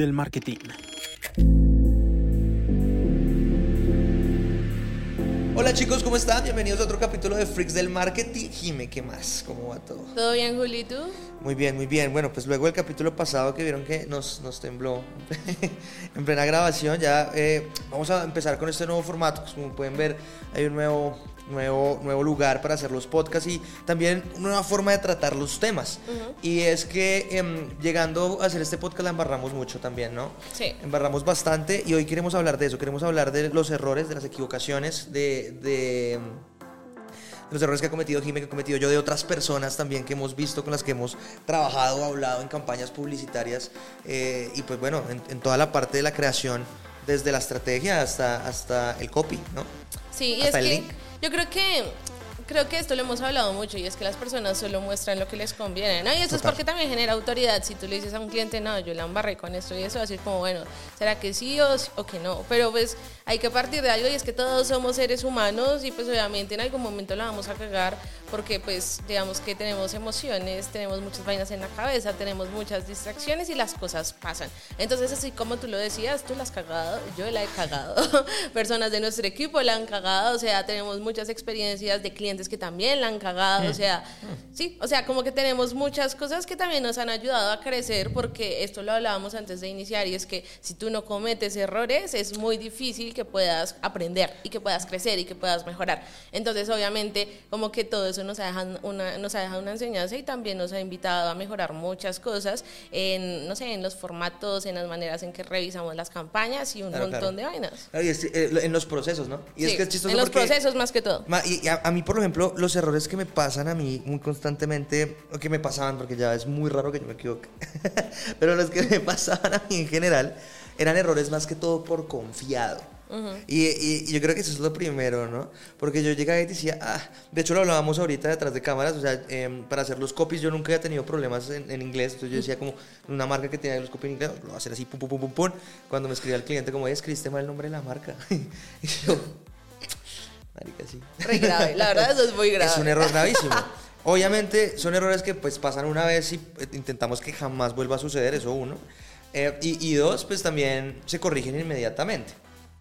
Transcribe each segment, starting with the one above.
del marketing. Hola chicos, ¿cómo están? Bienvenidos a otro capítulo de Freaks del Marketing. Jime, ¿qué más? ¿Cómo va todo? ¿Todo bien, Julito? Muy bien, muy bien. Bueno, pues luego del capítulo pasado que vieron que nos, nos tembló en plena grabación, ya eh, vamos a empezar con este nuevo formato. Como pueden ver, hay un nuevo nuevo, nuevo lugar para hacer los podcasts y también una nueva forma de tratar los temas. Y es que em, llegando a hacer este podcast la embarramos mucho también, ¿no? Sí. Embarramos bastante y hoy queremos hablar de eso, queremos hablar de los errores, de las equivocaciones, de... de em, los errores que ha cometido Jimé, que ha cometido yo, de otras personas también que hemos visto, con las que hemos trabajado, hablado en campañas publicitarias eh, y pues bueno, en, en, toda la parte de la creación, desde la estrategia hasta, hasta el copy, ¿no? Sí, y hasta es el que link. Yo creo que creo que esto lo hemos hablado mucho y es que las personas solo muestran lo que les conviene, ¿no? Y eso es porque también genera autoridad. Si tú le dices a un cliente, no, yo la embarré con esto y eso, va a decir como, bueno, ¿será que sí o, o que no? Pero pues hay que partir de algo y es que todos somos seres humanos y pues obviamente en algún momento la vamos a cagar porque pues digamos que tenemos emociones, tenemos muchas vainas en la cabeza, tenemos muchas distracciones y las cosas pasan. Entonces así como tú lo decías, tú la has cagado, yo la he cagado, personas de nuestro equipo la han cagado, o sea, tenemos muchas experiencias de clientes que también la han cagado, o sea, sí, o sea, como que tenemos muchas cosas que también nos han ayudado a crecer porque esto lo hablábamos antes de iniciar y es que si tú no cometes errores es muy difícil que puedas aprender y que puedas crecer y que puedas mejorar. Entonces, obviamente, como que todo eso nos ha dejado una, nos ha dejado una enseñanza y también nos ha invitado a mejorar muchas cosas en, no sé, en los formatos, en las maneras en que revisamos las campañas y un Claro, montón claro. de vainas. Es- eh, en los procesos, ¿no? Y es Sí, que es chistoso en los porque- procesos más que todo. Y a, a mí, por ejemplo, los errores que me pasan a mí muy constantemente, o que me pasaban, porque ya es muy raro que yo me equivoque, pero los que me pasaban a mí en general eran errores más que todo por confiado. Y, y- y yo creo que eso es lo primero, ¿no? Porque yo llegaba y decía, ah, de hecho lo hablábamos ahorita detrás de cámaras, o sea, em, para hacer los copies yo nunca había tenido problemas en, en inglés, entonces yo decía como una marca que tenía los copies en inglés, lo voy a hacer así, pum, pum, pum, pum, pum. Cuando me escribía el cliente como, "Oye, escribiste mal el nombre de la marca. y yo, marica, sí. Re grave, la verdad eso es muy grave. Es un error gravísimo. Obviamente son errores que pues pasan una vez y eh, intentamos que jamás vuelva a suceder, eso uno. Eh, y, y dos, pues también se corrigen inmediatamente.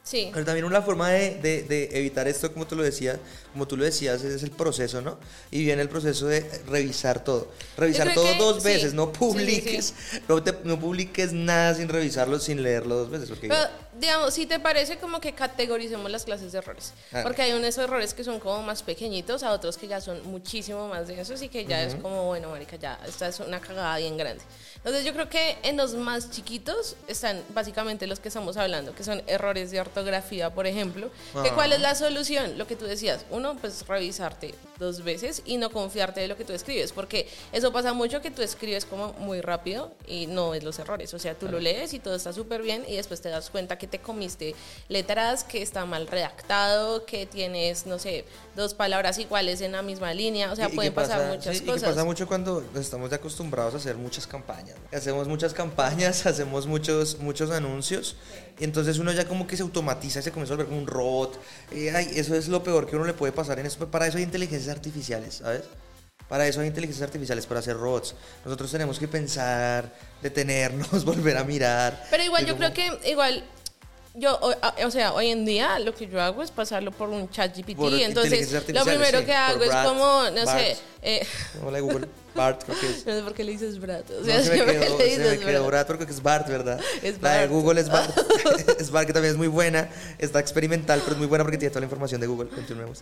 Sí. Pero también una forma de, de- de evitar esto, como tú lo decías, como tú lo decías, es el proceso, ¿no? Y viene el proceso de revisar todo. Revisar todo que dos sí. veces, no Sí, sí, publiques, No, te- no publiques nada sin revisarlo, sin leerlo dos veces. Porque Pero, digamos, si te parece como que categoricemos las clases de errores. Claro. Porque hay unos errores que son como más pequeñitos, a otros que ya son muchísimo más densos y que ya es como, bueno, marica, ya, esta es una cagada bien grande. Entonces yo creo que en los más chiquitos están básicamente los que estamos hablando, que son errores de ortografía, por ejemplo. Que Ah. ¿Cuál es la solución? Lo que tú decías, uno, pues revisarte dos veces y no confiarte de lo que tú escribes, porque eso pasa mucho que tú escribes como muy rápido y no ves los errores. O sea, tú lo lees y todo está súper bien y después te das cuenta que te comiste letras, que está mal redactado, que tienes, no sé, dos palabras iguales en la misma línea. O sea, Y- y pueden que pasar pasa- muchas sí, Y que cosas. pasa mucho cuando estamos acostumbrados a hacer muchas campañas. Hacemos muchas campañas, hacemos muchos, muchos anuncios. Y entonces uno ya como que se automatiza y se comienza a volver como un robot. Y, ay, eso es lo peor que uno le puede pasar en eso. Para eso hay inteligencias artificiales, ¿sabes? Para eso hay inteligencias artificiales, para hacer robots. Nosotros tenemos que pensar, detenernos, volver a mirar. Pero igual yo como- creo que igual yo, o, sea, hoy en día lo que yo hago es pasarlo por un chat GPT. Entonces, lo primero sí, que hago por es Brad, como, no Bart. sé, eh, Hola Google. Bart, creo que es. no sé por qué le dices Brad. O No, sea, se me quedó, le se me dices quedó Brad. Brad porque es Bart, ¿verdad? Es La de Bart. Google es Bart. es Bart que también es muy buena. Está experimental, pero es muy buena porque tiene toda la información de Google. Continuemos.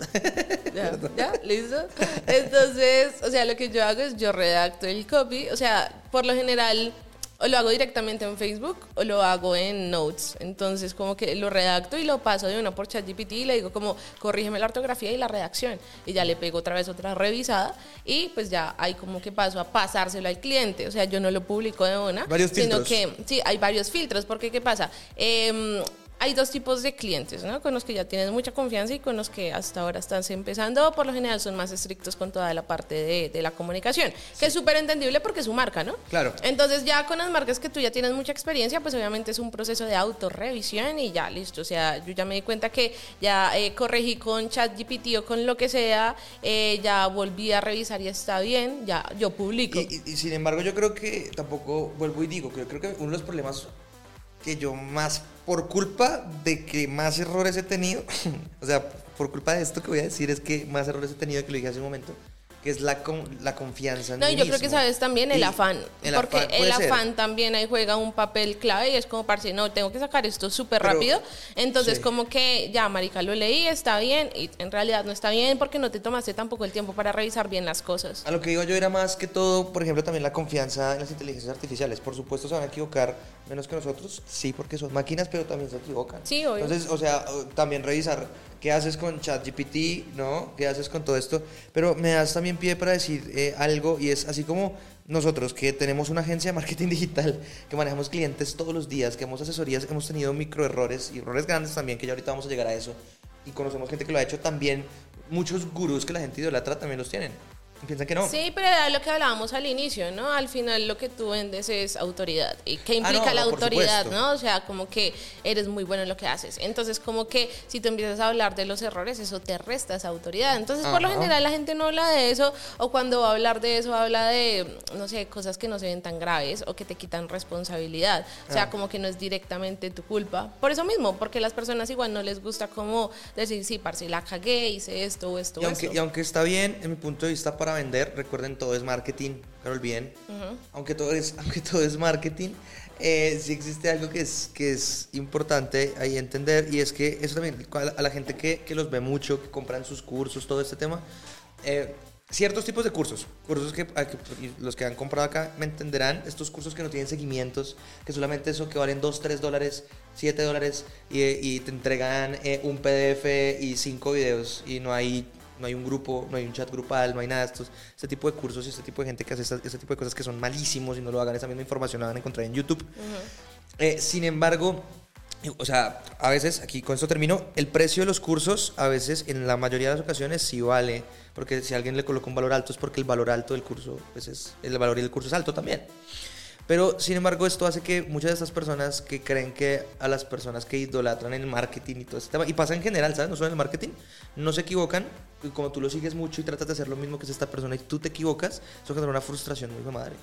Ya, ya, listo. Entonces, o sea, lo que yo hago es yo redacto el copy. O sea, por lo general, o lo hago directamente en Facebook o lo hago en Notes. Entonces, como que lo redacto y lo paso de uno por ChatGPT y le digo como, corrígeme la ortografía y la redacción. Y ya le pego otra vez otra revisada y pues ya hay como que paso a pasárselo al cliente. O sea, yo no lo publico de una. Varios sino filtros. que Sí, hay varios filtros, porque ¿qué pasa? Em, hay dos tipos de clientes, ¿no? Con los que ya tienes mucha confianza y con los que hasta ahora estás empezando. Por lo general son más estrictos con toda la parte de, de la comunicación, que es súper entendible porque es su marca, ¿no? Claro. Entonces ya con las marcas que tú ya tienes mucha experiencia, pues obviamente es un proceso de autorrevisión y ya, listo. O sea, yo ya me di cuenta que ya eh, corregí con ChatGPT o con lo que sea, eh, ya volví a revisar y está bien, ya yo publico. Y, y- y sin embargo, yo creo que tampoco, vuelvo y digo, que yo creo que uno de los problemas que yo más, por culpa de que más errores he tenido, o sea, por culpa de esto que voy a decir es que más errores he tenido que lo dije hace un momento, que es la, con, la confianza en No, mí yo creo que sabes también el Y afán. el porque afán, el ser. afán también ahí juega un papel clave y es como, parce, no, tengo que sacar esto súper rápido. Entonces, sí. como que ya, marica, lo leí, está bien, y en realidad no está bien porque no te tomaste tampoco el tiempo para revisar bien las cosas. A lo que digo yo era más que todo, por ejemplo, también la confianza en las inteligencias artificiales. Por supuesto se van a equivocar menos que nosotros, sí, porque son máquinas, pero también se equivocan. Sí, obvio. Entonces, o sea, también revisar qué haces con ChatGPT, ¿no? ¿Qué haces con todo esto? Pero me das también pie para decir eh, algo y es así como nosotros que tenemos una agencia de marketing digital, que manejamos clientes todos los días, que hemos asesorías, hemos tenido microerrores y errores grandes también, que ya ahorita vamos a llegar a eso. Y conocemos gente que lo ha hecho también. Muchos gurús que la gente idolatra también los tienen. Piensan que no. Sí, pero era lo que hablábamos al inicio, ¿no? Al final lo que tú vendes es autoridad. ¿Y qué Ah, implica no, la no, por autoridad, no? O sea, como que eres muy bueno en lo que haces. Entonces, como que si tú empiezas a hablar de los errores, eso te resta esa autoridad. Entonces, por lo Ajá. general, la gente no habla de eso, o cuando va a hablar de eso, habla de, no sé, cosas que no se ven tan graves o que te quitan responsabilidad. O sea, Ah. como que no es directamente tu culpa. Por eso mismo, porque las personas igual no les gusta como decir, sí, parce, la cagué, hice esto o esto Y o aunque, esto. y aunque está bien, en mi punto de vista, para vender, recuerden, todo es marketing, no lo olviden. aunque, todo es, aunque todo es marketing, eh, sí existe algo que es, que es importante ahí entender, y es que eso también, a la, gente que, que los ve mucho, que compran sus cursos, todo este tema, eh, ciertos tipos de cursos, cursos que, los que han comprado acá me entenderán, estos cursos que no tienen seguimientos, que solamente eso que valen 2, 3 dólares, 7 dólares, y, y te entregan eh, un PDF y 5 videos, y no hay no hay un grupo, no hay un chat grupal, no hay nada estos, este tipo de cursos y este tipo de gente que hace esta- este tipo de cosas que son malísimos y no lo hagan, esa misma información la van a encontrar en YouTube. Eh, sin embargo, o sea, a veces, aquí con esto termino, el precio de los cursos, a veces, en la mayoría de las ocasiones, sí vale, porque si alguien le coloca un valor alto es porque el valor alto del curso, pues es, el valor del curso es alto también. Pero, sin embargo, esto hace que muchas de estas personas que creen que a las personas que idolatran el marketing y todo este tema, y pasa en general, ¿sabes? No solo en el marketing, no se equivocan, y como tú lo sigues mucho y tratas de hacer lo mismo que es esta persona y tú te equivocas, eso genera una frustración muy madre.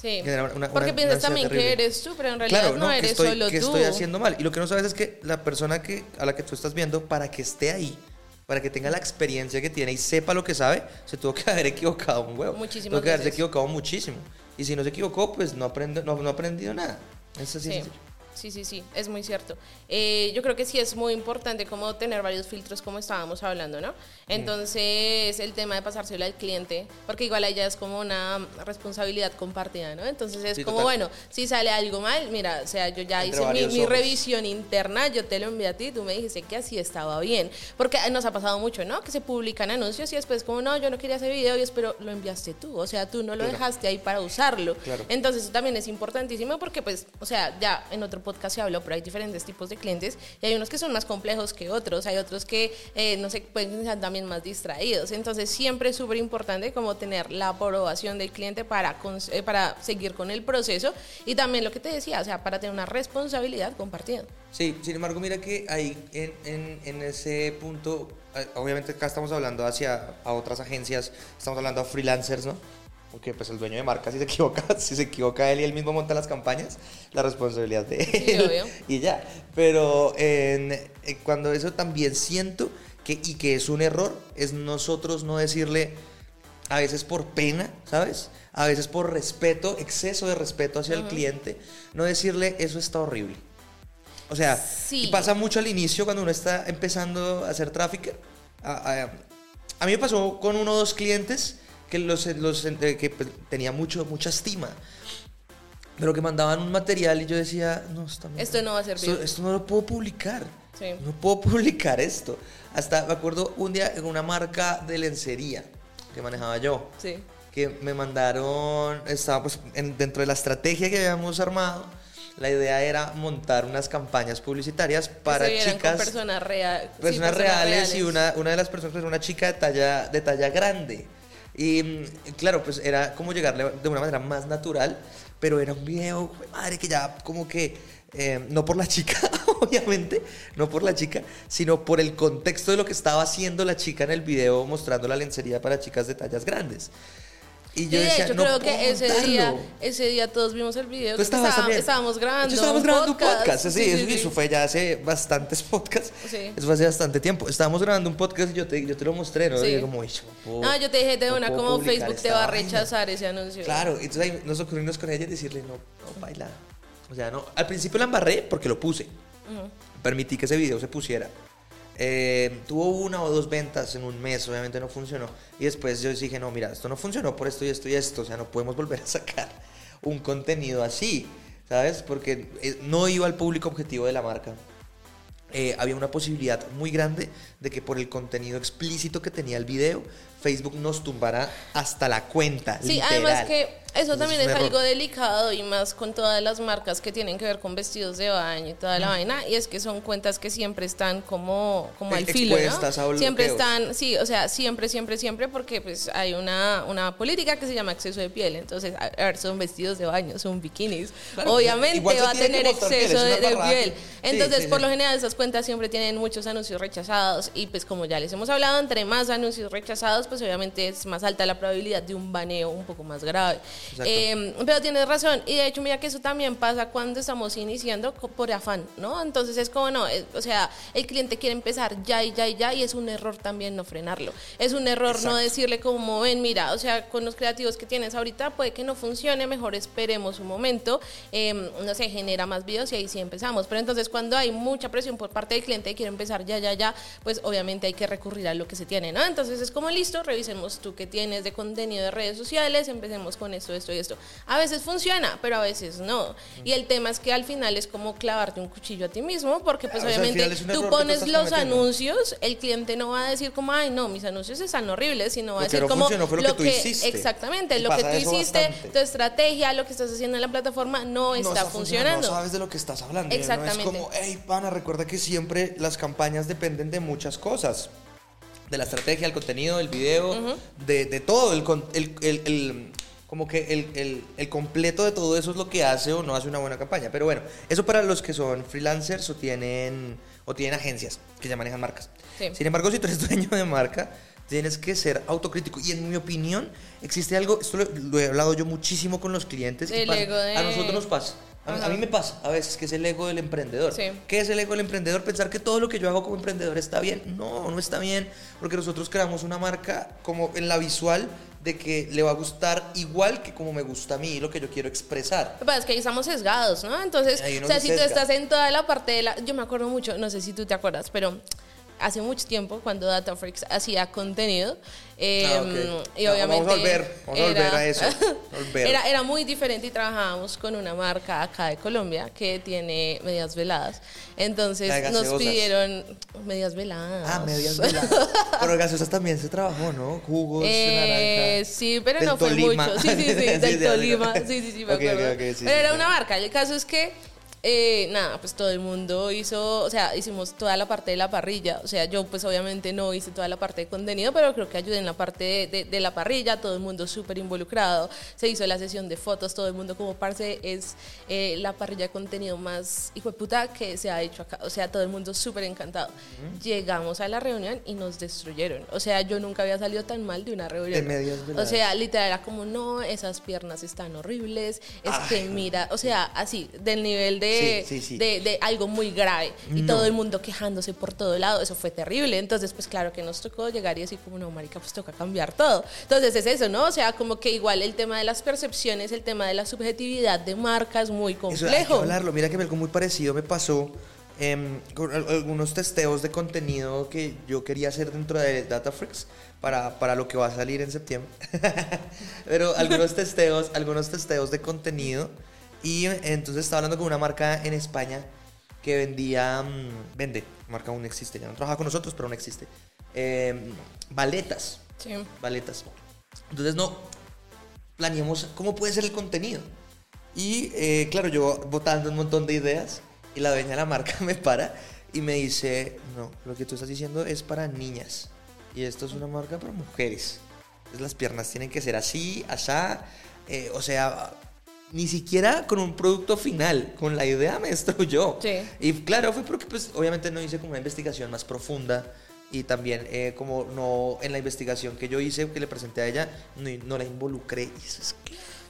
Sí. genera una- Porque una- piensas una también ansiedad que terrible. eres tú, pero en realidad no, que eres estoy, solo que tú. estoy haciendo mal. Y lo que no sabes es que la persona que, a la que tú estás viendo, para que esté ahí, para que tenga la experiencia que tiene y sepa lo que sabe, se tuvo que haber equivocado un huevo. Muchísimas Tuvo que haberse equivocado muchísimo. Y si no se equivocó, pues no, aprende, no, no ha aprendido nada. Es así. de Sí. Sí, sí, sí, es muy cierto. Eh, yo creo que sí es muy importante como tener varios filtros como estábamos hablando, ¿no? Entonces, el tema de pasárselo al cliente, porque igual ya es como una responsabilidad compartida, ¿no? Entonces es Sí, como, total. bueno, si sale algo mal, mira, o sea, yo ya Entre hice mi, mi revisión interna, yo te lo envié a ti, tú me dijiste que así estaba bien. Porque nos ha pasado mucho, ¿no? Que se publican anuncios y después como, no, yo no quería ese video y espero lo enviaste tú, o sea, tú no lo Claro. dejaste ahí para usarlo. Claro. Entonces eso también es importantísimo porque pues, o sea, ya en otro podcast se habló, pero hay diferentes tipos de clientes y hay unos que son más complejos que otros, hay otros que, eh, no sé, pueden ser también más distraídos. Entonces siempre es súper importante como tener la aprobación del cliente para, eh, para seguir con el proceso y también lo que te decía, o sea, para tener una responsabilidad compartida. Sí, sin embargo, mira que ahí en, en, en ese punto, eh, obviamente acá estamos hablando hacia a otras agencias, estamos hablando a freelancers, ¿no? Porque pues el dueño de marca si se equivoca, si se equivoca él y él mismo monta las campañas, la responsabilidad de Sí, él obvio. y ya. Pero eh, cuando eso también siento que y que es un error es nosotros no decirle a veces por pena, ¿sabes? A veces por respeto, exceso de respeto hacia el cliente, no decirle eso está horrible. O sea, Sí. y pasa mucho al inicio cuando uno está empezando a hacer tráfico. A, a- a mí me pasó con uno o dos clientes que, los, los, que pues, tenía mucho, mucha estima. Pero que mandaban un material y yo decía, no, está mal. Esto no va a servir. Esto, esto no lo puedo publicar. Sí. No puedo publicar esto. Hasta me acuerdo un día en una marca de lencería que manejaba yo Sí. que me mandaron, estaba pues en- dentro de la estrategia que habíamos armado, la idea era montar unas campañas publicitarias para Que se vieran con chicas, personas, rea- sí, personas reales, y una, una de las personas pues, una chica de talla, de talla grande. Y mm, claro, pues era como llegarle de una manera más natural, pero era un video, madre, que ya como que, eh, no por la chica, obviamente, no por la chica, sino por el contexto de lo que estaba haciendo la chica en el video mostrando la lencería para chicas de tallas grandes. Y yo de decía, hecho, no creo que ese día, ese día todos vimos el video. Tú que estabas estaba- también. Estábamos grabando. Estábamos grabando un podcast. Sí, Sí, sí, eso, sí. eso fue ya hace bastantes podcasts. Sí. Eso fue hace bastante tiempo. Estábamos grabando un podcast y yo te, yo te lo mostré, ¿no? Y yo como, "Uy, yo no yo te dije de no una como Facebook te va a vaina". rechazar ese anuncio. Claro, entonces ahí nos ocurrimos con ella y decirle, no, no, baila. O sea, no. Al principio la embarré porque lo puse. Permití que ese video se pusiera. Eh, tuvo una o dos ventas en un mes, obviamente no funcionó. Y después yo dije, no, mira, esto no funcionó por esto y esto y esto. O sea, no podemos volver a sacar un contenido así, ¿sabes? Porque eh, no iba al público objetivo de la marca. Eh, había una posibilidad muy grande de que por el contenido explícito que tenía el video, Facebook nos tumbara hasta la cuenta. Sí, literal. además que eso Entonces, también es algo delicado y más con todas las marcas que tienen que ver con vestidos de baño y toda la vaina. Y es que son cuentas que siempre están como, como al Eh, filo, expuestas a ¿no? Siempre están, sí, o sea, siempre, siempre, siempre, porque pues hay una, una política que se llama exceso de piel. Entonces, a, ver, son vestidos de baño, son bikinis. Claro, Obviamente va a tener piel, exceso es de, piel. sí, Entonces, sí, por sí. lo general, esas cuentas siempre tienen muchos anuncios rechazados. Y pues como ya les hemos hablado, entre más anuncios rechazados, pues obviamente es más alta la probabilidad de un baneo un poco más grave. Eh, pero tienes razón. Y de hecho, mira que eso también pasa cuando estamos iniciando por afán, ¿no? Entonces es como, no, eh, o sea, el cliente quiere empezar ya y ya y ya, y es un error también no frenarlo. Es un error no decirle como, ven, mira, o sea, con los creativos que tienes ahorita puede que no funcione, mejor esperemos un momento, eh, no sé, genera más videos y ahí sí empezamos. Pero entonces cuando hay mucha presión por parte del cliente y quiere empezar ya, ya, ya, pues obviamente hay que recurrir a lo que se tiene, ¿no? Entonces es como, listo, revisemos tú qué tienes de contenido de redes sociales, empecemos con esto, esto y esto. A veces funciona, pero a veces no. Y el tema es que al final es como clavarte un cuchillo a ti mismo, porque pues Ah, o sea, al obviamente tú pones los cometiendo. anuncios, el cliente no va a decir como, ay, no, mis anuncios están horribles, sino va a decir no como lo que tú hiciste. exactamente, lo que tú hiciste, bastante. tu estrategia, lo que estás haciendo en la plataforma no, está, funcionando. No sabes de lo que estás hablando. ¿no? Exactamente. Es como, hey, pana, recuerda que siempre las campañas dependen de muchas cosas. De la estrategia, el contenido, el video, de, de todo. El, con- el- el- el- como que el, el- el completo de todo eso es lo que hace o no hace una buena campaña. Pero bueno, eso para los que son freelancers o tienen, o tienen agencias que ya manejan marcas. Sí. Sin embargo, si tú eres dueño de marca, tienes que ser autocrítico. Y en mi opinión, existe algo, esto lo, lo he hablado yo muchísimo con los clientes. y El pasa- ego de- A nosotros nos pasa. A, mí me pasa a veces que es el ego del emprendedor. Sí. ¿Qué es el ego del emprendedor? Pensar que todo lo que yo hago como emprendedor está bien. No, no está bien, porque nosotros creamos una marca como en la visual de que le va a gustar igual que como me gusta a mí, lo que yo quiero expresar. Es que ahí estamos sesgados, ¿no? Entonces, o sea, se si tú estás en toda la parte de la... Yo me acuerdo mucho, no sé si tú te acuerdas, pero hace mucho tiempo cuando DataFreaks hacía contenido eh, Ah, ok. y No, obviamente vamos a volver, vamos a volver a eso, volver. era, era muy diferente y trabajábamos con una marca acá de Colombia que tiene medias veladas entonces nos pidieron medias veladas Ah, medias veladas. Pero gaseosas también se trabajó, ¿no? Jugos Eh, naranja. sí, pero Del no fue Tolima. mucho. Sí, sí, sí, del Tolima. sí. Sí, sí, me Ok, ok, acuerdo. ok, sí, pero sí, era una marca. El caso es que, eh, nada, pues todo el mundo hizo, o sea, hicimos toda la parte de la parrilla. O sea, yo pues obviamente no hice toda la parte de contenido, pero creo que ayudé en la parte de, de- de la parrilla, todo el mundo súper involucrado. Se hizo la sesión de fotos, todo el mundo como parce es eh, la parrilla de contenido más hijo de puta que se ha hecho acá. O sea, todo el mundo súper encantado. Llegamos a la reunión y nos destruyeron. O sea, yo nunca había salido tan mal de una reunión. De medias O sea, literal era como, no, esas piernas están horribles, es que mira, o sea, así, del nivel de, Sí, sí, sí. de, de algo muy grave. Y No. todo el mundo quejándose por todo lado, eso fue terrible. Entonces, pues claro que nos tocó llegar y así como, no, marica, pues toca cambiar todo. Entonces es eso, ¿no? O sea, como que igual el tema de las percepciones, el tema de la subjetividad de marca es muy Eso hay que complejo. hablarlo. Mira que algo muy parecido me pasó em, con al- algunos testeos de contenido que yo quería hacer dentro de DataFreaks para, para lo que va a salir en septiembre. Pero algunos testeos, algunos testeos de contenido. Y entonces estaba hablando con una marca en España que vendía, mm, vende, marca aún existe, ya no trabaja con nosotros, pero aún existe. em, baletas, Sí. baletas. Entonces no planeamos cómo puede ser el contenido. Y eh, claro, yo votando un montón de ideas y la dueña de la marca me para y me dice, no, lo que tú estás diciendo es para niñas y esto es una marca para mujeres. Entonces las piernas tienen que ser así, asá, eh, o sea, ni siquiera con un producto final, con la idea me destruyó. Sí. Y claro, fue porque pues obviamente no hice como una investigación más profunda y también eh, como no en la investigación que yo hice, que le presenté a ella, no, no la involucré. Y eso es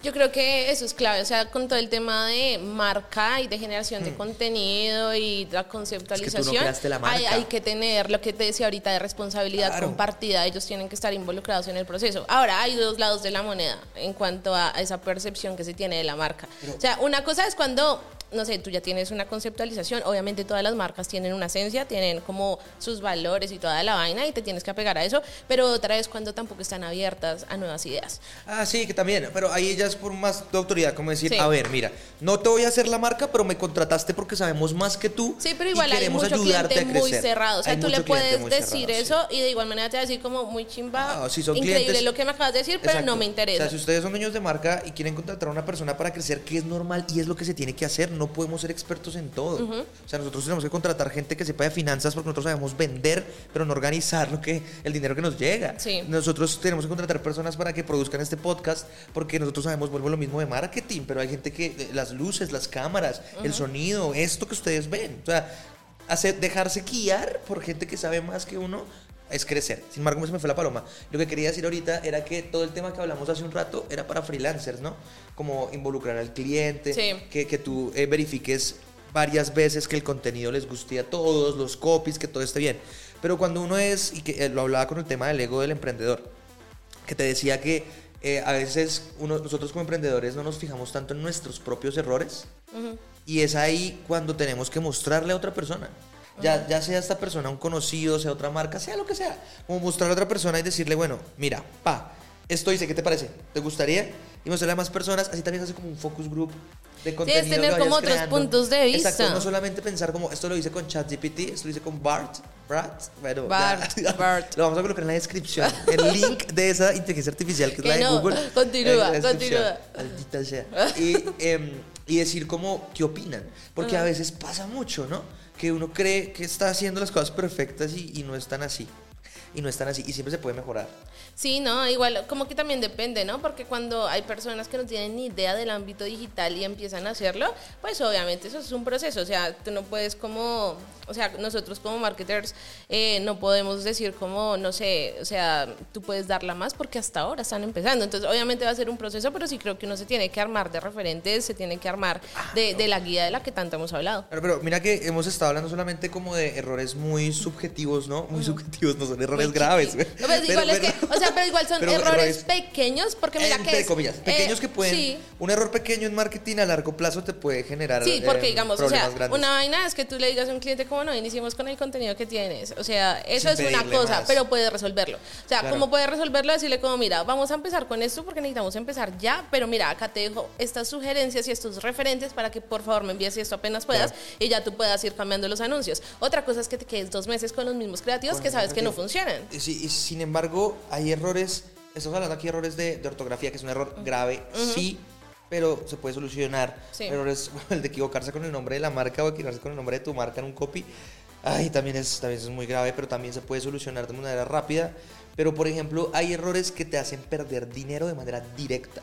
yo creo que eso es clave, o sea, con todo el tema de marca y de generación de hmm. contenido y la conceptualización, Hay, que tener lo que te decía ahorita de responsabilidad compartida, ellos tienen que estar involucrados en el proceso. Ahora, hay dos lados de la moneda en cuanto a esa percepción que se tiene de la marca. o sea, una cosa es cuando no sé, tú ya tienes una conceptualización, obviamente todas las marcas tienen una esencia, tienen como sus valores y toda la vaina y te tienes que apegar a eso, pero otra vez cuando tampoco están abiertas a nuevas ideas. Ah, sí, que también, pero ahí ya es por más de autoridad, como decir, a ver, mira, no te voy a hacer la marca, pero me contrataste porque sabemos más que tú. Sí, pero igual hay mucho cliente muy cerrado, o sea, tú le puedes decir eso y de igual manera te va a decir como muy chimba, ah, son increíble lo que me acabas de decir, pero no me interesa. O sea, si ustedes son dueños de marca y quieren contratar a una persona para crecer, que es normal y es lo que se tiene que hacer, no podemos ser expertos en todo. O sea, nosotros tenemos que contratar gente que sepa de finanzas porque nosotros sabemos vender, pero no organizar lo que, el dinero que nos llega. Nosotros tenemos que contratar personas para que produzcan este podcast porque nosotros sabemos, vuelvo lo mismo de marketing, pero hay gente que, eh, las luces, las cámaras, el sonido, esto que ustedes ven. O sea, hacer, dejarse guiar por gente que sabe más que uno es crecer. Sin embargo, se me fue la paloma. Lo que quería decir ahorita era que todo el tema que hablamos hace un rato era para freelancers, ¿no? Como involucrar al cliente, que, que, tú eh, verifiques varias veces que el contenido les guste a todos, los copies, que todo esté bien. Pero cuando uno es, y que eh, lo hablaba con el tema del ego del emprendedor, que te decía que eh, a veces uno, nosotros como emprendedores no nos fijamos tanto en nuestros propios errores, y es ahí cuando tenemos que mostrarle a otra persona ya, ya sea esta persona un conocido, sea otra marca, sea lo que sea, como mostrarle a otra persona y decirle, bueno, mira, pa, esto dice, ¿qué te parece? ¿Te gustaría? Y mostrarle a más personas, así también hace como un focus group de contenido. Sí, es tener como otros puntos de vista. Exacto, no solamente pensar como, esto lo hice con ChatGPT, esto lo hice con Bart, Bart, bueno, Bart, Bart. Lo vamos a colocar en la descripción, el link de esa inteligencia artificial que, es la de Google. Continúa, continúa. Maldita sea. Y, eh, y decir como, ¿qué opinan? Porque a veces pasa mucho, ¿no? que uno cree que está haciendo las cosas perfectas y, y no están así. Y no están así. Y siempre se puede mejorar. Sí, no, igual, como que también depende, ¿no? Porque cuando hay personas que no tienen ni idea del ámbito digital y empiezan a hacerlo, pues obviamente eso es un proceso. O sea, tú no puedes como, o sea, nosotros como marketers eh, no podemos decir como, no sé, o sea, tú puedes darla más porque hasta ahora están empezando. Entonces, obviamente va a ser un proceso, pero sí creo que uno se tiene que armar de referentes, se tiene que armar de, de la guía de la que tanto hemos hablado. Pero, pero, mira que hemos estado hablando solamente como de errores muy subjetivos, ¿no? Muy subjetivos, no son errores graves. No, pues, igual es que, o sea, pero igual son errores, pequeños, porque mira que es, comillas, pequeños que pueden, un error pequeño en marketing a largo plazo te puede generar Sí, porque eh, digamos, o sea, una vaina es que tú le digas a un cliente como no iniciemos con el contenido que tienes, o sea, eso es una cosa, pero puedes resolverlo. O sea, ¿cómo puedes resolverlo? Decirle como, mira, vamos a empezar con esto porque necesitamos empezar ya, pero mira, acá te dejo estas sugerencias y estos referentes para que por favor me envíes esto apenas puedas y ya tú puedas ir cambiando los anuncios. Otra cosa es que te quedes dos meses con los mismos creativos que sabes que no funcionan. Sí, y sin embargo, hay errores estamos hablando aquí de errores de, ortografía, que es un error grave, sí, pero se puede solucionar. Errores, el de equivocarse con el nombre de la marca o equivocarse con el nombre de tu marca en un copy, ay, también es, también es muy grave, pero también se puede solucionar de manera rápida. Pero, por ejemplo, hay errores que te hacen perder dinero de manera directa.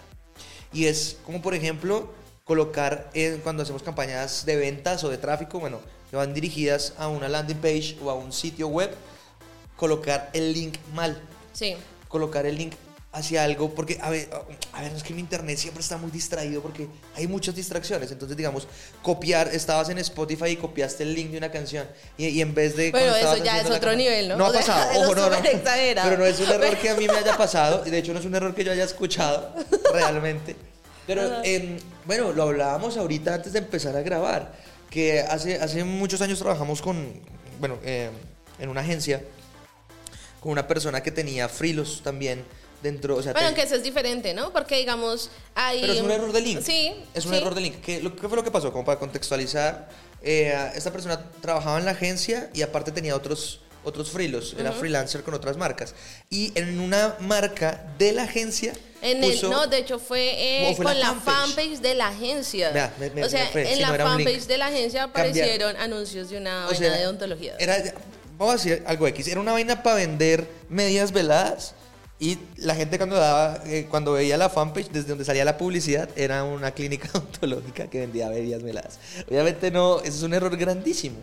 Y es como, por ejemplo, colocar en, cuando hacemos campañas de ventas o de tráfico, bueno, que van dirigidas a una landing page o a un sitio web, colocar el link mal. Sí colocar el link hacia algo, porque a ver, a ver, es que mi internet siempre está muy distraído porque hay muchas distracciones. Entonces, digamos, copiar, estabas en Spotify y copiaste el link de una canción y, en vez de. Bueno, eso ya es otro nivel, ¿no? No ha pasado, ojo, no, no. Pero no es un error que a mí me haya pasado, y de hecho no es un error que yo haya escuchado realmente. Pero, em, bueno, lo hablábamos ahorita antes de empezar a grabar, que hace, hace muchos años trabajamos con, bueno, em, en una agencia con una persona que tenía frilos también dentro. O sea, bueno, que eso es diferente, ¿no? Porque digamos, hay. Pero es un error de link. Sí. Es un error de link. ¿Qué, lo, ¿Qué fue lo que pasó? Como para contextualizar, eh, esta persona trabajaba en la agencia y aparte tenía otros otros frilos, era freelancer con otras marcas. Y en una marca de la agencia. En el, no, de hecho fue, eh, con la fanpage. de la agencia. o sea, en la fanpage de la agencia aparecieron anuncios de una vaina de odontología. Era, vamos a decir algo X, era una vaina para vender medias veladas Y la gente cuando daba, eh, cuando veía la fanpage, desde donde salía la publicidad, era una clínica odontológica que vendía bebidas meladas. Obviamente no, eso es un error grandísimo.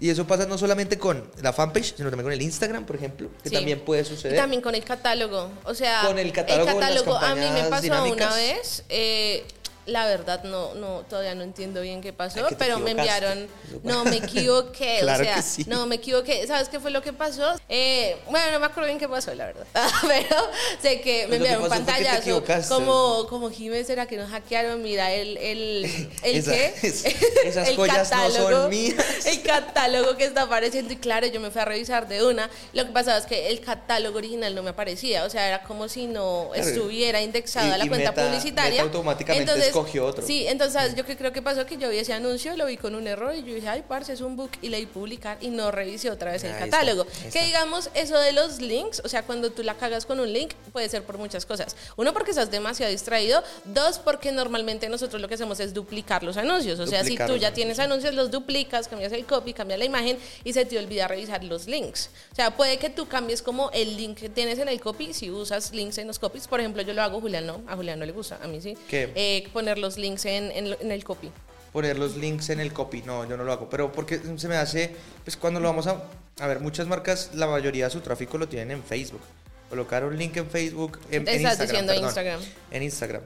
Y eso pasa no solamente con la fanpage, sino también con el Instagram, por ejemplo, que Sí. también puede Y suceder. también con el catálogo. O sea, Con el catálogo a mí me pasó dinámicas. una vez. eh, la verdad, no, no, todavía no entiendo bien qué pasó, pero me enviaron. No, me equivoqué. Claro o sea, sí. no, me equivoqué. ¿Sabes qué fue lo que pasó? Eh, bueno, no me acuerdo bien qué pasó, la verdad. pero sé que me enviaron que pantallazo. Como, como Jiménez, ¿será que nos hackearon? Mira, el, el, el Esa- qué? es- esas joyas no son mías. El catálogo que está apareciendo y claro, yo me fui a revisar de una. Lo que pasaba es que el catálogo original no me aparecía, o sea, era como si no Claro. estuviera a la y cuenta Meta- publicitaria. Meta automáticamente escogió otro. Sí, entonces, yo que creo que pasó que yo vi ese anuncio, lo vi con un error y yo dije, ay, parce, es un book y le di publicar y no revisé otra vez el Ahí catálogo. Que está. digamos, eso de los links, o sea, cuando tú la cagas con un link, puede ser por muchas cosas. Uno, porque estás demasiado distraído. Dos, porque normalmente nosotros lo que hacemos es duplicar los anuncios. O sea, si Duplicar tú los ya tienes anuncios, los duplicas, cambias el copy, cambias la imagen y se te olvida revisar los links. O sea, puede que tú cambies como el link que tienes en el copy si usas links en los copies. Por ejemplo, yo lo hago, Julián no, a Julián no le gusta, a mí sí. ¿Qué? Eh, poner los links en, en en el copy. poner los links en el copy. No, yo no lo hago. Pero porque se me hace, pues cuando lo vamos a... A ver, muchas marcas, la mayoría de su tráfico lo tienen en Facebook. Colocar un link en Facebook, en, Te en estás Instagram, diciendo perdón, Instagram. En Instagram.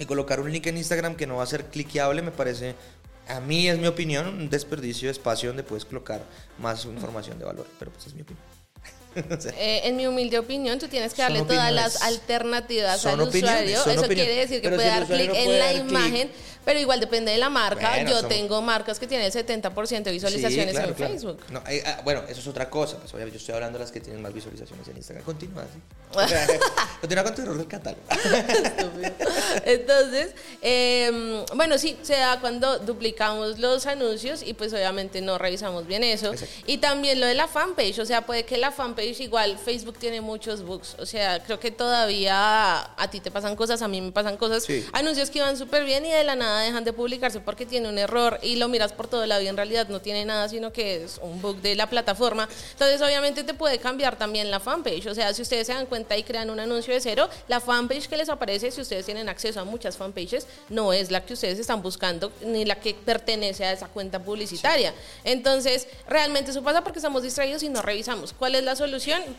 Y colocar un link en Instagram que no va a ser cliqueable me parece, a mí es mi opinión, un desperdicio de espacio donde puedes colocar más información de valor. Pero pues es mi opinión. Eh, en mi humilde opinión, tú tienes que Son darle todas opiniones. las alternativas al usuario. Eso opiniones. quiere decir que Pero puede si dar clic no en la imagen, pero igual depende de la marca. Bueno, Yo somos- tengo marcas que tienen el 70% de visualizaciones Sí, claro, en claro. Facebook. No, eh, ah, bueno, eso es otra cosa. Pues, obviamente, yo estoy hablando de las que tienen más visualizaciones en Instagram. Continúa así. Continúa con tu error del catálogo. Entonces, eh, bueno, sí, se da cuando duplicamos los anuncios y pues obviamente no revisamos bien eso. Exacto. Y también lo de la fanpage, o sea, puede que la fanpage igual, Facebook tiene muchos bugs, o sea, creo que todavía a ti te pasan cosas, a mí me pasan cosas, Sí. anuncios que iban súper bien y de la nada dejan de publicarse porque tiene un error y lo miras por todo lado y en realidad no tiene nada, sino que es un bug de la plataforma. Entonces, obviamente te puede cambiar también la fanpage, o sea, si ustedes se dan cuenta y crean un anuncio de cero, la fanpage que les aparece, si ustedes tienen acceso a muchas fanpages, no es la que ustedes están buscando ni la que pertenece a esa cuenta publicitaria. Entonces, realmente eso pasa porque estamos distraídos y no revisamos. ¿Cuál es la solución?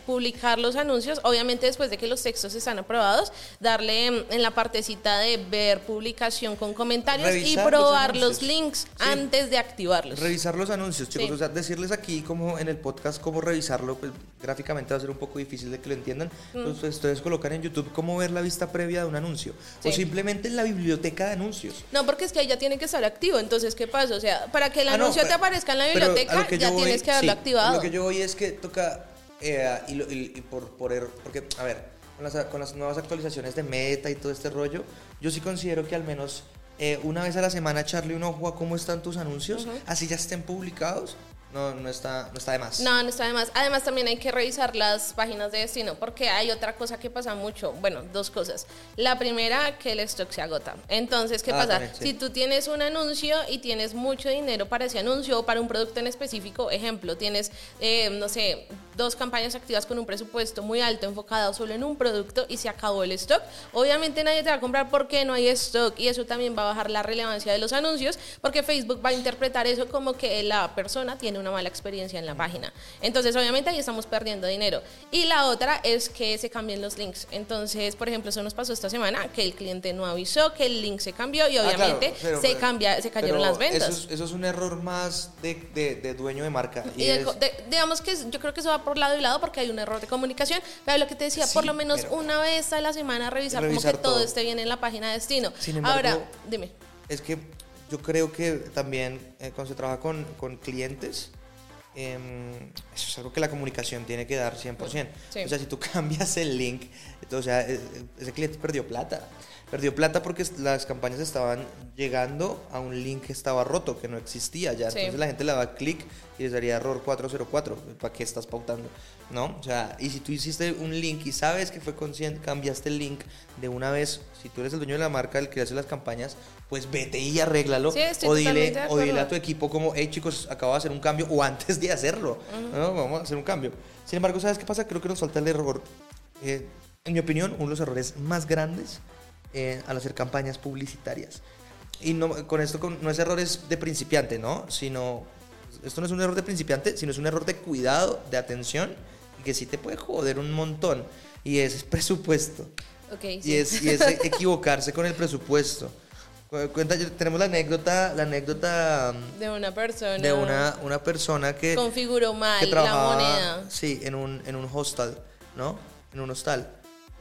Publicar los anuncios, obviamente después de que los textos están aprobados, darle mm, en la partecita de ver publicación con comentarios y Revisar probar los, links Sí. antes de activarlos. Revisar los anuncios, chicos. Sí. O sea, decirles aquí como en el podcast cómo revisarlo, pues gráficamente va a ser un poco difícil de que lo entiendan. Mm. Entonces ustedes colocan en YouTube cómo ver la vista previa de un anuncio. O simplemente en la biblioteca de anuncios. No, porque es que ahí ya tiene que estar activo. Entonces, ¿qué pasa? O sea, para que el Ah, no, anuncio te aparezca en la biblioteca, ya voy- tienes que haberlo activado. Lo que yo voy es que toca, eh, y, lo- y- y por, por error, porque, a ver, con las, con las nuevas actualizaciones de meta y todo este rollo, yo sí considero que al menos eh, una vez a la semana echarle un ojo a cómo están tus anuncios, así ya estén publicados, no, no, está, no está de más. No, no está de más. Además, también hay que revisar las páginas de destino, porque hay otra cosa que pasa mucho. Bueno, dos cosas. La primera, que el stock se agota. Entonces, ¿qué Ah, pasa? también, sí. Si tú tienes un anuncio y tienes mucho dinero para ese anuncio o para un producto en específico, ejemplo, tienes, eh, no sé, dos campañas activas con un presupuesto muy alto enfocado solo en un producto y se acabó el stock, obviamente nadie te va a comprar porque no hay stock y eso también va a bajar la relevancia de los anuncios porque Facebook va a interpretar eso como que la persona tiene una mala experiencia en la página. Entonces, obviamente ahí estamos perdiendo dinero. Y la otra es que se cambien los links. Entonces, por ejemplo, eso nos pasó esta semana, que el cliente no avisó que el link se cambió y Ah, claro, obviamente pero- se, cambia, se cayeron las ventas. Eso es, eso es un error más de, de- de dueño de marca. Y de- es- de- digamos que yo creo que eso va por lado y lado porque hay un error de comunicación, pero lo que te decía, Sí, por lo menos pero- una vez a la semana revisar, como que todo, todo. esté bien en la página de destino. Sin embargo, Ahora, dime. Es que yo creo que también eh, cuando se trabaja con, con clientes, em, eso es algo que la comunicación tiene que dar 100%. Sí. O sea, si tú cambias el link, entonces, o sea, eh, eh, ese cliente perdió plata. Perdió plata porque las campañas estaban llegando a un link que estaba roto, que no existía ya. Sí. Entonces la gente le daba clic y les daría error 404. ¿Para qué estás pautando? ¿No? O sea, y si tú hiciste un link y sabes que fue consciente, cambiaste el link de una vez, si tú eres el dueño de la marca, el que hace las campañas, pues vete y arréglalo. Sí, estoy o, dile, o dile a tu equipo como, hey chicos, acabo de hacer un cambio, o antes de hacerlo, ¿no? Vamos a hacer un cambio. Sin embargo, ¿sabes qué pasa? Creo que nos falta el error. eh, en mi opinión, uno de los errores más grandes eh, al hacer campañas publicitarias. Y no, con esto con- no es errores de principiante, ¿no? Sino, esto no es un error de principiante, sino es un error de cuidado, de atención, y que sí te puede joder un montón. Y es presupuesto. Ok, Y sí. es, y es equivocarse con el presupuesto. Cu- Cuenta, tenemos la anécdota, la anécdota mm, de una persona. de una, una persona que, configuró mal que la moneda. sí, en un, en un hostal, ¿no? En un hostal.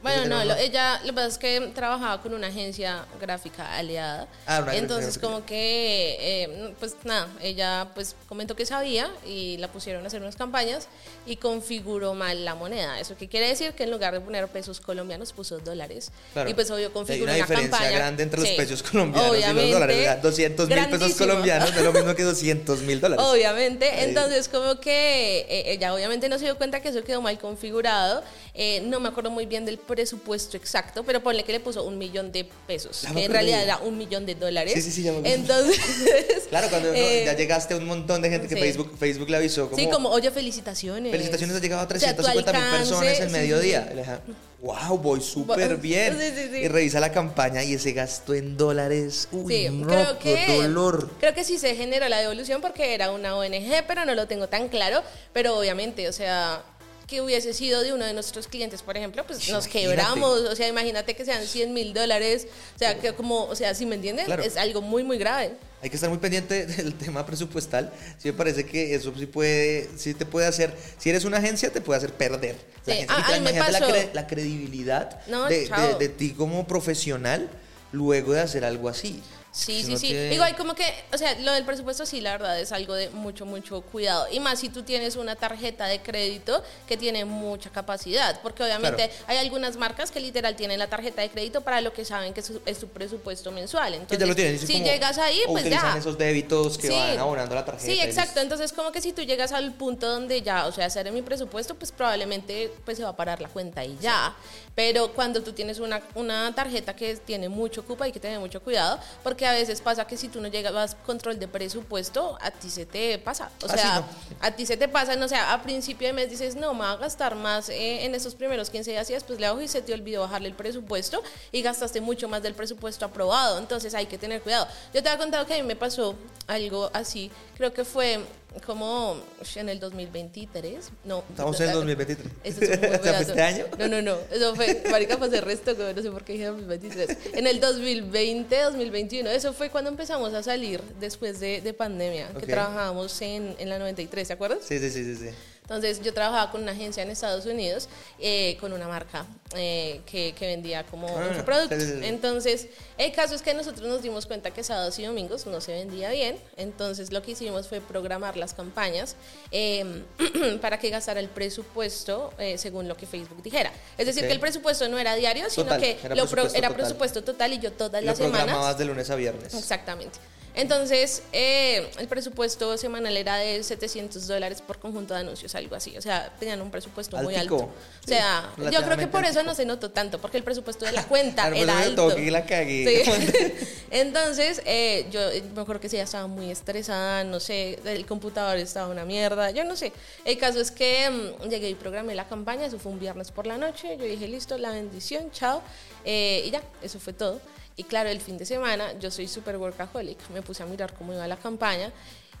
Bueno, En no, lo- ella, lo que pasa es que trabajaba con una agencia gráfica aliada. Ah, agencia Entonces, gráfica. como que, eh, pues nada, ella pues comentó que sabía y la pusieron a hacer unas campañas y configuró mal la moneda. ¿Eso qué quiere decir? Que en lugar de poner pesos colombianos puso dólares. Claro. Y pues obvio configuró una una, diferencia campaña. grande entre los Sí. pesos colombianos y los Obviamente, dólares. O sea, 200 mil pesos colombianos no es lo mismo que 200 mil dólares. Obviamente, Ahí. entonces como que eh, ella obviamente no se dio cuenta que eso quedó mal configurado. Eh, no me acuerdo muy bien del presupuesto exacto, pero ponle que le puso un millón de pesos, que en realidad era un millón de dólares. Sí, sí, sí, ya me. Entonces, Claro, cuando eh, ya llegaste a un montón de gente que sí. Facebook, Facebook le avisó como... sí, como, oye, felicitaciones. Felicitaciones, ha llegado a O sea, tu 350 mil alcance, personas en sí, mediodía. wow, voy súper bien. Y revisa la campaña y ese gasto en dólares. Uy, no, creo qué dolor. creo que sí se generó la devolución porque era una ONG, pero no lo tengo tan claro. Pero obviamente, o sea, que hubiese sido de uno de nuestros clientes, por ejemplo, pues nos quebramos. O sea, imagínate que sean 100 mil dólares. O sea, que como, o sea, si me entienden, Claro. es algo muy, muy grave. Hay que estar muy pendiente del tema presupuestal. Sí me parece que eso sí puede, sí te puede hacer, si eres una agencia te puede hacer perder. La Sí, la, cre- la credibilidad No, de, chao. de- de ti como profesional luego de hacer algo así. Sí, sí, sí. tiene- Igual como que, o sea, lo del presupuesto sí, la verdad es algo de mucho, mucho cuidado. Y más si tú tienes una tarjeta de crédito que tiene mucha capacidad, porque obviamente Claro. hay algunas marcas que literal tienen la tarjeta de crédito para lo que saben que es su, es su presupuesto mensual. Entonces, ya lo tienen. si llegas ahí, pues ya. esos débitos que Sí. van abonando la tarjeta. Sí, exacto. Entonces, como que si tú llegas al punto donde ya, o sea, hacer mi presupuesto, pues probablemente pues se va a parar la cuenta y ya. Pero cuando tú tienes una, una tarjeta que tiene mucho cupo, hay que tener mucho cuidado, porque a veces pasa que si tú no llevas control de presupuesto, a ti se te pasa. O sea, no. a ti se te pasa, no, o sea, a principio de mes dices, no, me va a gastar más eh, en esos primeros 15 días y después le bajo y se te olvidó bajarle el presupuesto y gastaste mucho más del presupuesto aprobado. Entonces hay que tener cuidado. Yo te había contado que a mí me pasó algo así, creo que fue como en el 2023. No, Estamos en el 2023. Eso es un buen ¿Ya fue este año? No, no, no. Eso fue, marica, pasé resto, güey, no sé por qué dije 2023. En el 2020, 2021, eso fue cuando empezamos a salir después de, de pandemia, Ok. que trabajábamos en, en la 93, ¿te acuerdas? Sí, sí, sí, sí. sí. Entonces yo trabajaba con una agencia en Estados Unidos, eh, con una marca eh, que, que vendía como Ah, sí. Entonces el caso es que nosotros nos dimos cuenta que sábados y domingos no se vendía bien, entonces lo que hicimos fue programar las campañas eh, para que gastara el presupuesto eh, según lo que Facebook dijera. Es decir, que el presupuesto no era diario, sino Total, que era lo pro- presupuesto era total. presupuesto total y yo todas Lo las semanas... programabas de lunes a viernes. Exactamente. Entonces, eh, el presupuesto semanal era de 700 dólares por conjunto de anuncios, algo así. O sea, tenían un presupuesto muy Altico. alto. O Sí, sea, yo creo que por eso no se notó tanto, porque el presupuesto de la cuenta era me alto. toqué y la cagué. Sí. Entonces, eh, yo me acuerdo que sí, ya estaba muy estresada, no sé, el computador estaba una mierda, yo no sé. El caso es que mm, llegué y programé la campaña, eso fue un viernes por la noche, yo dije, listo, la bendición, chao, eh, y ya, eso fue todo. Y claro, el fin de semana, yo soy súper workaholic, me puse a mirar cómo iba la campaña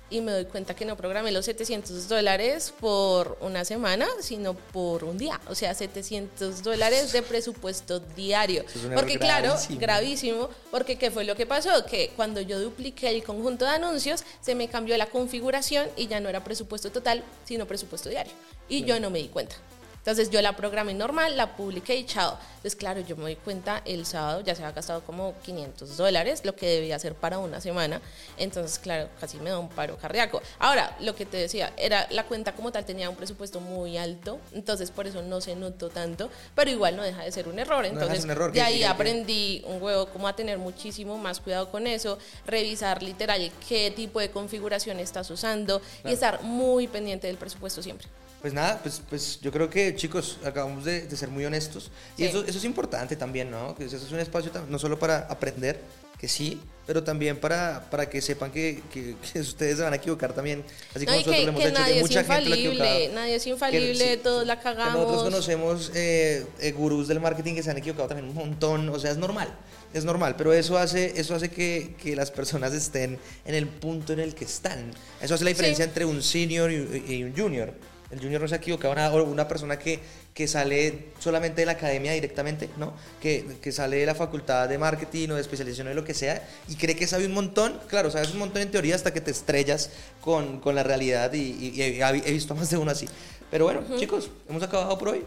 y me doy cuenta que no programé los 700 dólares por una semana, sino por un día. O sea, 700 dólares de presupuesto diario. Es Porque claro, gravísimo. gravísimo, porque ¿qué fue lo que pasó? Que cuando yo dupliqué el conjunto de anuncios, se me cambió la configuración y ya no era presupuesto total, sino presupuesto diario. Y yo no me di cuenta. Entonces yo la programé normal, la publiqué y chao. Entonces claro, yo me di cuenta el sábado, ya se había gastado como 500 dólares, lo que debía hacer para una semana. Entonces claro, casi me da un paro cardíaco. Ahora, lo que te decía, era la cuenta como tal tenía un presupuesto muy alto, entonces por eso no se notó tanto, pero igual no deja de ser un error. Entonces ser un error, de ahí que- aprendí un huevo como a tener muchísimo más cuidado con eso, revisar literal qué tipo de configuración estás usando y estar muy pendiente del presupuesto siempre. Pues nada, pues, pues yo creo que chicos, acabamos de, de ser muy honestos. Y Sí. eso, eso es importante también, ¿no? Que eso es un espacio no solo para aprender, que sí, pero también para, para que sepan que, que- que ustedes se van a equivocar también, así No, como y nosotros que, lo hemos hecho, nadie que es mucha gente lo ha infalible, equivocado. nadie es infalible, sí, todos la cagamos. nosotros conocemos eh, eh, gurús del marketing que se han equivocado también un montón, o sea, es normal, es normal, pero eso hace, eso hace que, que las personas estén en el punto en el que están. Eso hace la diferencia Sí. entre un senior y, y un junior. El junior no se ha equivocado, nada, o una persona que, que sale solamente de la academia directamente, ¿no? Que, que sale de la facultad de marketing o de especialización o de lo que sea y cree que sabe un montón. Claro, sabes un montón en teoría hasta que te estrellas con, con la realidad y, y- y he, he visto más de uno así. Pero bueno, chicos, hemos acabado por hoy.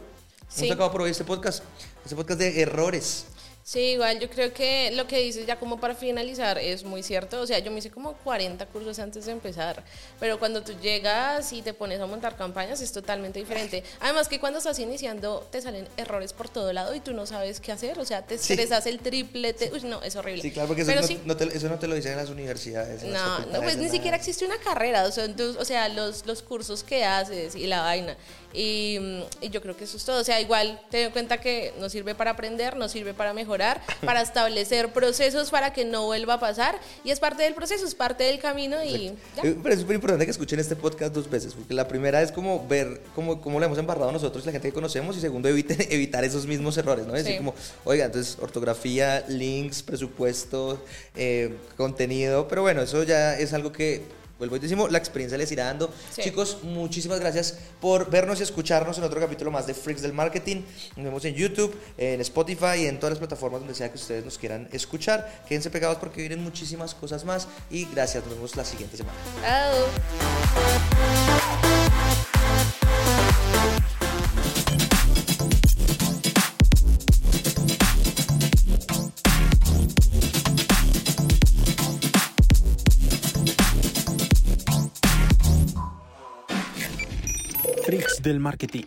Sí. Hemos acabado por hoy este podcast. Este podcast de errores. Sí, igual yo creo que lo que dices ya como para finalizar es muy cierto. O sea, yo me hice como 40 cursos antes de empezar, pero cuando tú llegas y te pones a montar campañas es totalmente diferente. Además que cuando estás iniciando te salen errores por todo lado y tú no sabes qué hacer. O sea, te Sí. estresas el triple. Te... Uy, no, es horrible. Sí, claro, porque eso, pero no, sí. no te, eso no te lo dicen en las universidades. en las No, no, pues ni nada. siquiera existe una carrera, o sea, tú- o sea los, los cursos que haces y la vaina. Y, y yo creo que eso es todo. O sea, igual ten en cuenta que nos sirve para aprender, nos sirve para mejorar, para establecer procesos para que no vuelva a pasar. Y es parte del proceso, es parte del camino y ya. Eh, Pero es súper importante que escuchen este podcast dos veces, porque la primera es como ver cómo, cómo le hemos embarrado nosotros y la gente que conocemos, y segundo, eviten, evitar esos mismos errores, ¿no? Es decir, como, oiga, entonces ortografía, links, presupuesto, eh, contenido, pero bueno, eso ya es algo que, vuelvo y decimos, la experiencia les irá dando. Sí. Chicos, muchísimas gracias por vernos y escucharnos en otro capítulo más de Freaks del Marketing. Nos vemos en YouTube, en Spotify y en todas las plataformas donde sea que ustedes nos quieran escuchar. Quédense pegados porque vienen muchísimas cosas más y gracias, nos vemos la siguiente semana. Chao. del marketing.